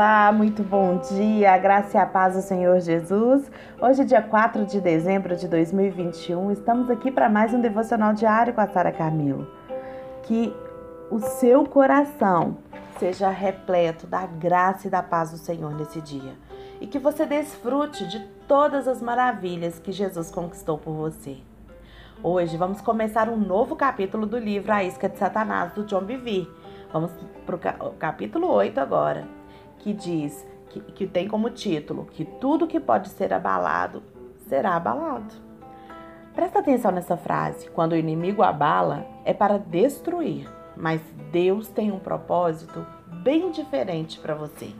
Olá, muito bom dia, graça e a paz do Senhor Jesus. Hoje, dia 4 de dezembro de 2021, estamos aqui para mais um devocional diário com a Sara Camilo. Que o seu coração seja repleto da graça e da paz do Senhor nesse dia e que você desfrute de todas as maravilhas que Jesus conquistou por você. Hoje vamos começar um novo capítulo do livro A Isca de Satanás, do John Bevere. Vamos para o capítulo 8 agora que diz, que, que tem como título, que tudo que pode ser abalado será abalado. Presta atenção nessa frase. Quando o inimigo abala, é para destruir, mas Deus tem um propósito bem diferente para você.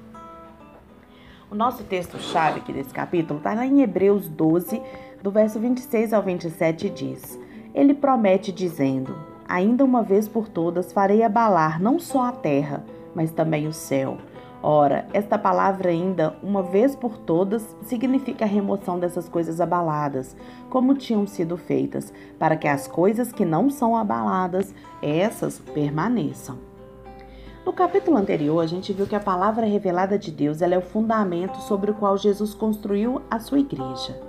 O nosso texto-chave aqui desse capítulo está lá em Hebreus 12, do verso 26 ao 27, diz: Ele promete, dizendo: Ainda uma vez por todas farei abalar não só a terra, mas também o céu. Ora, esta palavra ainda, uma vez por todas, significa a remoção dessas coisas abaladas, como tinham sido feitas, para que as coisas que não são abaladas, essas permaneçam. No capítulo anterior, a gente viu que a palavra revelada de Deus é o fundamento sobre o qual Jesus construiu a sua igreja.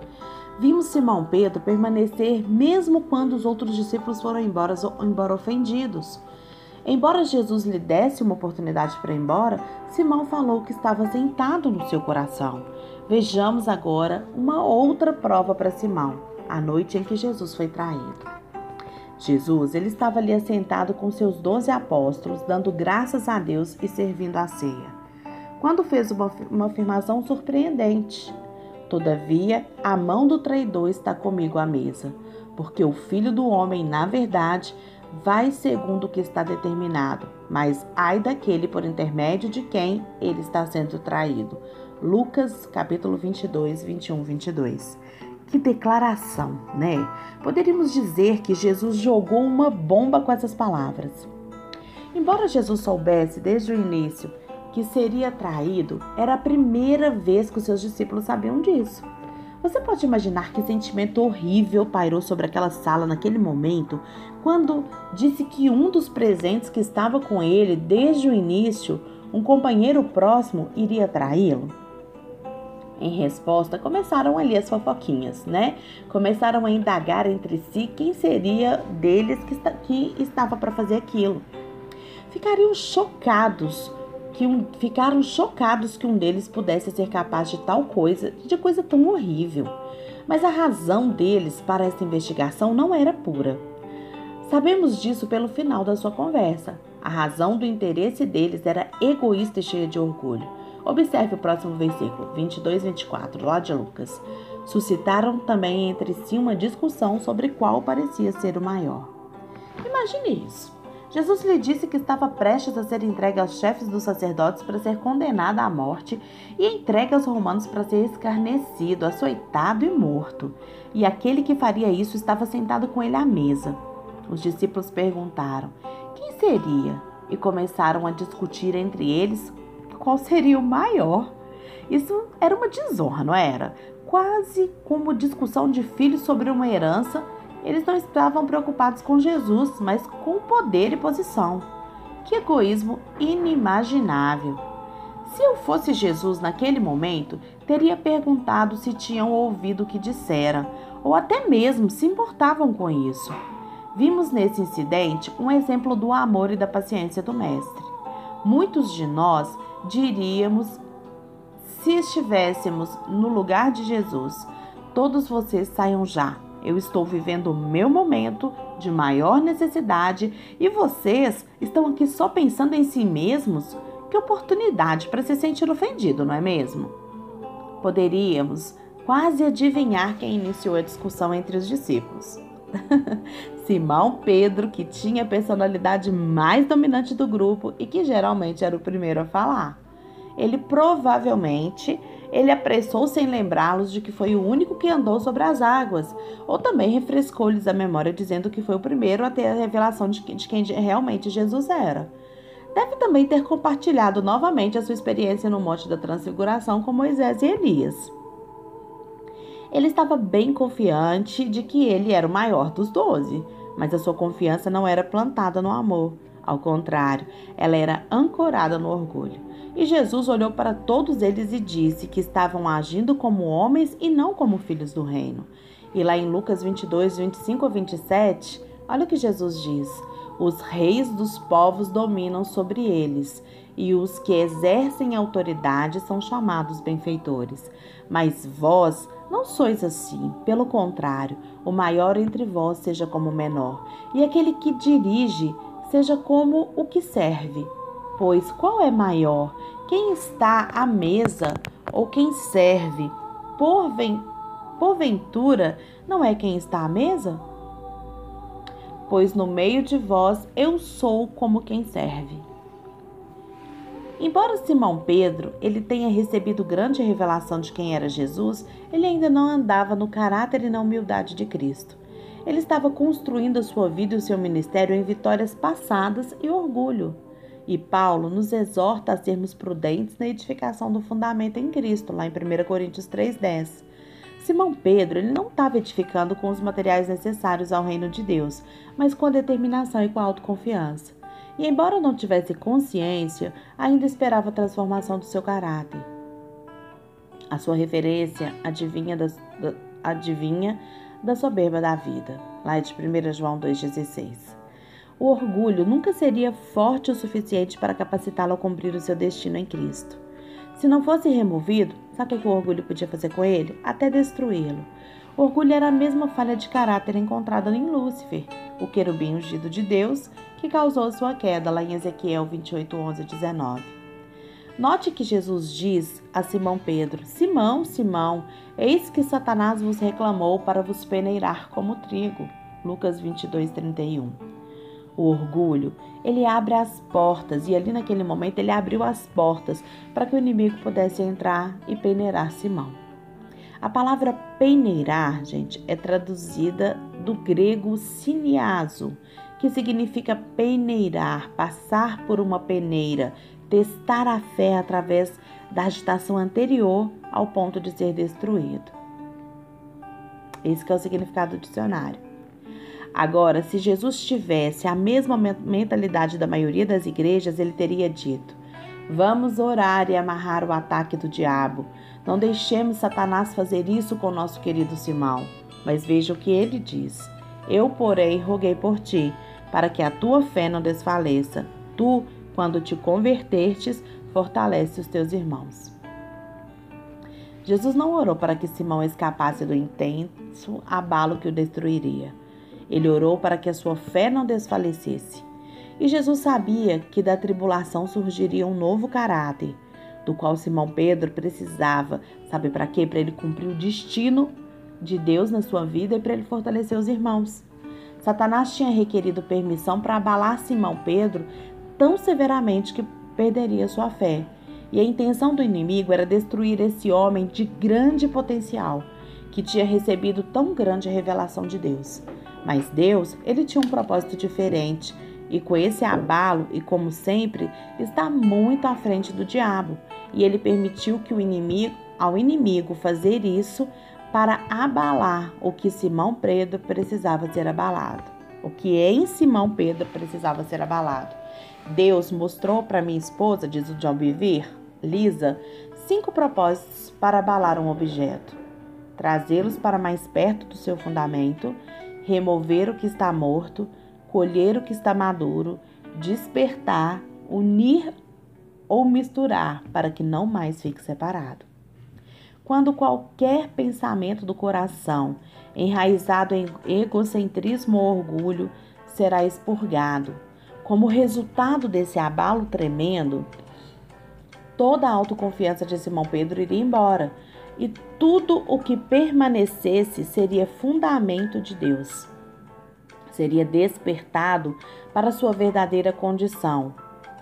Vimos Simão Pedro permanecer mesmo quando os outros discípulos foram embora, embora ofendidos. Embora Jesus lhe desse uma oportunidade para ir embora, Simão falou que estava sentado no seu coração. Vejamos agora uma outra prova para Simão, a noite em que Jesus foi traído. Jesus, ele estava ali assentado com seus doze apóstolos, dando graças a Deus e servindo a ceia. Quando fez uma, uma afirmação surpreendente. Todavia, a mão do traidor está comigo à mesa, porque o filho do homem, na verdade, vai segundo o que está determinado, mas ai daquele por intermédio de quem ele está sendo traído. Lucas capítulo 22, 21, 22. Que declaração, né? Poderíamos dizer que Jesus jogou uma bomba com essas palavras. Embora Jesus soubesse desde o início que seria traído, era a primeira vez que os seus discípulos sabiam disso. Você pode imaginar que sentimento horrível pairou sobre aquela sala naquele momento, quando disse que um dos presentes que estava com ele desde o início, um companheiro próximo, iria traí-lo? Em resposta, começaram ali as fofoquinhas, né? Começaram a indagar entre si quem seria deles que, que estava para fazer aquilo. Ficariam chocados que um, ficaram chocados que um deles pudesse ser capaz de tal coisa, de coisa tão horrível. Mas a razão deles para essa investigação não era pura. Sabemos disso pelo final da sua conversa. A razão do interesse deles era egoísta e cheia de orgulho. Observe o próximo versículo, 22 e 24, lá de Lucas. Suscitaram também entre si uma discussão sobre qual parecia ser o maior. Imagine isso. Jesus lhe disse que estava prestes a ser entregue aos chefes dos sacerdotes para ser condenado à morte e entregue aos romanos para ser escarnecido, açoitado e morto. E aquele que faria isso estava sentado com ele à mesa. Os discípulos perguntaram: quem seria? E começaram a discutir entre eles qual seria o maior. Isso era uma desonra, não era? Quase como discussão de filhos sobre uma herança eles não estavam preocupados com Jesus, mas com poder e posição. Que egoísmo inimaginável! Se eu fosse Jesus naquele momento, teria perguntado se tinham ouvido o que dissera, ou até mesmo se importavam com isso. Vimos nesse incidente um exemplo do amor e da paciência do Mestre. Muitos de nós diríamos, se estivéssemos no lugar de Jesus, todos vocês saiam já, eu estou vivendo o meu momento de maior necessidade e vocês estão aqui só pensando em si mesmos? Que oportunidade para se sentir ofendido, não é mesmo? Poderíamos quase adivinhar quem iniciou a discussão entre os discípulos. Simão Pedro, que tinha a personalidade mais dominante do grupo e que geralmente era o primeiro a falar. Ele provavelmente ele apressou-se em lembrá-los de que foi o único que andou sobre as águas, ou também refrescou-lhes a memória dizendo que foi o primeiro a ter a revelação de, de quem realmente Jesus era. Deve também ter compartilhado novamente a sua experiência no Monte da Transfiguração com Moisés e Elias. Ele estava bem confiante de que ele era o maior dos doze, mas a sua confiança não era plantada no amor. Ao contrário, ela era ancorada no orgulho. E Jesus olhou para todos eles e disse que estavam agindo como homens e não como filhos do reino. E lá em Lucas 22, 25 a 27, olha o que Jesus diz: Os reis dos povos dominam sobre eles, e os que exercem autoridade são chamados benfeitores. Mas vós não sois assim, pelo contrário, o maior entre vós seja como o menor, e aquele que dirige seja como o que serve. Pois qual é maior, quem está à mesa ou quem serve? Porven, porventura, não é quem está à mesa? Pois no meio de vós eu sou como quem serve. Embora Simão Pedro ele tenha recebido grande revelação de quem era Jesus, ele ainda não andava no caráter e na humildade de Cristo. Ele estava construindo a sua vida e o seu ministério em vitórias passadas e orgulho. E Paulo nos exorta a sermos prudentes na edificação do fundamento em Cristo, lá em 1 Coríntios 3,10. Simão Pedro ele não estava edificando com os materiais necessários ao reino de Deus, mas com a determinação e com a autoconfiança e, embora não tivesse consciência, ainda esperava a transformação do seu caráter. A sua referência adivinha da, da, adivinha da soberba da vida, lá de 1 João 2,16. O orgulho nunca seria forte o suficiente para capacitá-lo a cumprir o seu destino em Cristo. Se não fosse removido, sabe o que o orgulho podia fazer com ele? Até destruí-lo. O orgulho era a mesma falha de caráter encontrada em Lúcifer, o querubim ungido de Deus, que causou sua queda, lá em Ezequiel 28, 11 e 19. Note que Jesus diz a Simão Pedro: Simão, Simão, eis que Satanás vos reclamou para vos peneirar como trigo. Lucas 22, 31. O orgulho, ele abre as portas, e ali naquele momento ele abriu as portas para que o inimigo pudesse entrar e peneirar Simão. A palavra peneirar, gente, é traduzida do grego siniaso, que significa peneirar, passar por uma peneira, testar a fé através da agitação anterior ao ponto de ser destruído. Esse é o significado do dicionário. Agora, se Jesus tivesse a mesma mentalidade da maioria das igrejas, ele teria dito: Vamos orar e amarrar o ataque do diabo. Não deixemos Satanás fazer isso com nosso querido Simão. Mas veja o que ele diz: Eu, porém, roguei por ti, para que a tua fé não desfaleça. Tu, quando te convertertes, fortalece os teus irmãos. Jesus não orou para que Simão escapasse do intenso abalo que o destruiria. Ele orou para que a sua fé não desfalecesse. E Jesus sabia que da tribulação surgiria um novo caráter, do qual Simão Pedro precisava. Sabe para quê? Para ele cumprir o destino de Deus na sua vida e para ele fortalecer os irmãos. Satanás tinha requerido permissão para abalar Simão Pedro tão severamente que perderia sua fé. E a intenção do inimigo era destruir esse homem de grande potencial, que tinha recebido tão grande revelação de Deus. Mas Deus, ele tinha um propósito diferente, e com esse abalo, e como sempre, está muito à frente do diabo, e ele permitiu que o inimigo, ao inimigo fazer isso para abalar o que Simão Pedro precisava ser abalado. O que em Simão Pedro precisava ser abalado. Deus mostrou para minha esposa, diz o John Bevere, Lisa, cinco propósitos para abalar um objeto: trazê-los para mais perto do seu fundamento, remover o que está morto, colher o que está maduro, despertar, unir ou misturar para que não mais fique separado quando qualquer pensamento do coração, enraizado em egocentrismo ou orgulho, será expurgado. Como resultado desse abalo tremendo, toda a autoconfiança de Simão Pedro iria embora e tudo o que permanecesse seria fundamento de Deus. Seria despertado para sua verdadeira condição.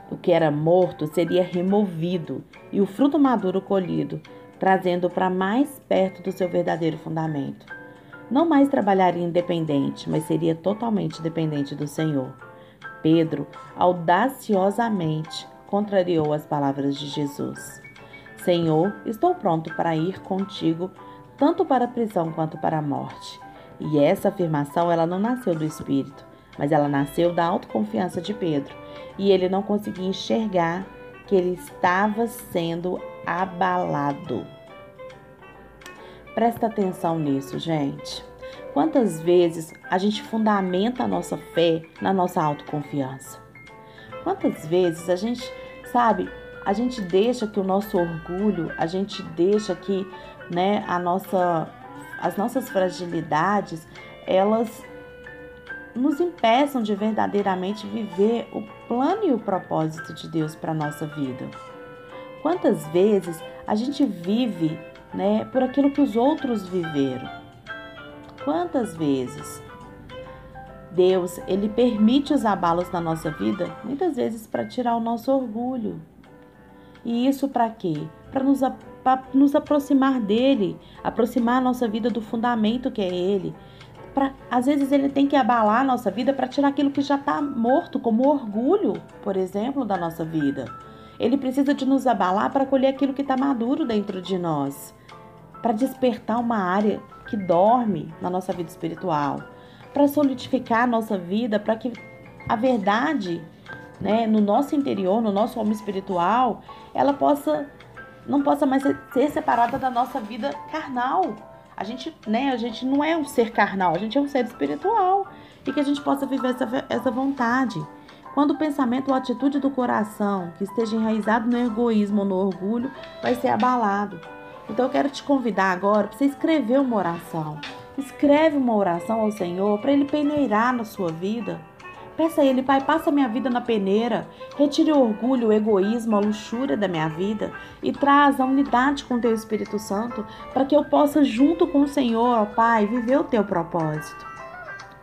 O que era morto seria removido e o fruto maduro colhido trazendo para mais perto do seu verdadeiro fundamento. Não mais trabalharia independente, mas seria totalmente dependente do Senhor. Pedro audaciosamente contrariou as palavras de Jesus. Senhor, estou pronto para ir contigo, tanto para a prisão quanto para a morte. E essa afirmação ela não nasceu do espírito, mas ela nasceu da autoconfiança de Pedro, e ele não conseguia enxergar que ele estava sendo abalado. Presta atenção nisso, gente. Quantas vezes a gente fundamenta a nossa fé na nossa autoconfiança? Quantas vezes a gente, sabe, a gente deixa que o nosso orgulho, a gente deixa que, né, a nossa as nossas fragilidades, elas nos impeçam de verdadeiramente viver o plano e o propósito de Deus para nossa vida. Quantas vezes a gente vive, né, por aquilo que os outros viveram? Quantas vezes Deus, ele permite os abalos na nossa vida, muitas vezes para tirar o nosso orgulho. E isso para quê? Para nos, nos aproximar dele, aproximar a nossa vida do fundamento que é ele. Pra, às vezes ele tem que abalar a nossa vida para tirar aquilo que já está morto, como orgulho, por exemplo, da nossa vida. Ele precisa de nos abalar para colher aquilo que está maduro dentro de nós, para despertar uma área que dorme na nossa vida espiritual, para solidificar a nossa vida, para que a verdade, né, no nosso interior, no nosso homem espiritual, ela possa não possa mais ser separada da nossa vida carnal. A gente, né, a gente não é um ser carnal, a gente é um ser espiritual e que a gente possa viver essa, essa vontade. Quando o pensamento ou atitude do coração que esteja enraizado no egoísmo ou no orgulho vai ser abalado. Então eu quero te convidar agora para você escrever uma oração. Escreve uma oração ao Senhor para Ele peneirar na sua vida. Peça a Ele, Pai, passa minha vida na peneira, retire o orgulho, o egoísmo, a luxúria da minha vida e traz a unidade com o Teu Espírito Santo para que eu possa, junto com o Senhor, Pai, viver o Teu propósito.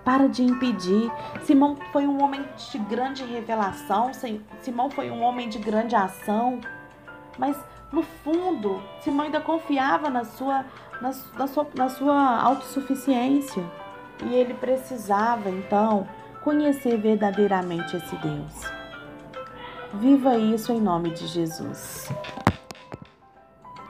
Para de impedir. Simão foi um homem de grande revelação, Simão foi um homem de grande ação, mas no fundo, Simão ainda confiava na sua, na, na sua, na sua autossuficiência. E ele precisava, então, conhecer verdadeiramente esse Deus. Viva isso em nome de Jesus.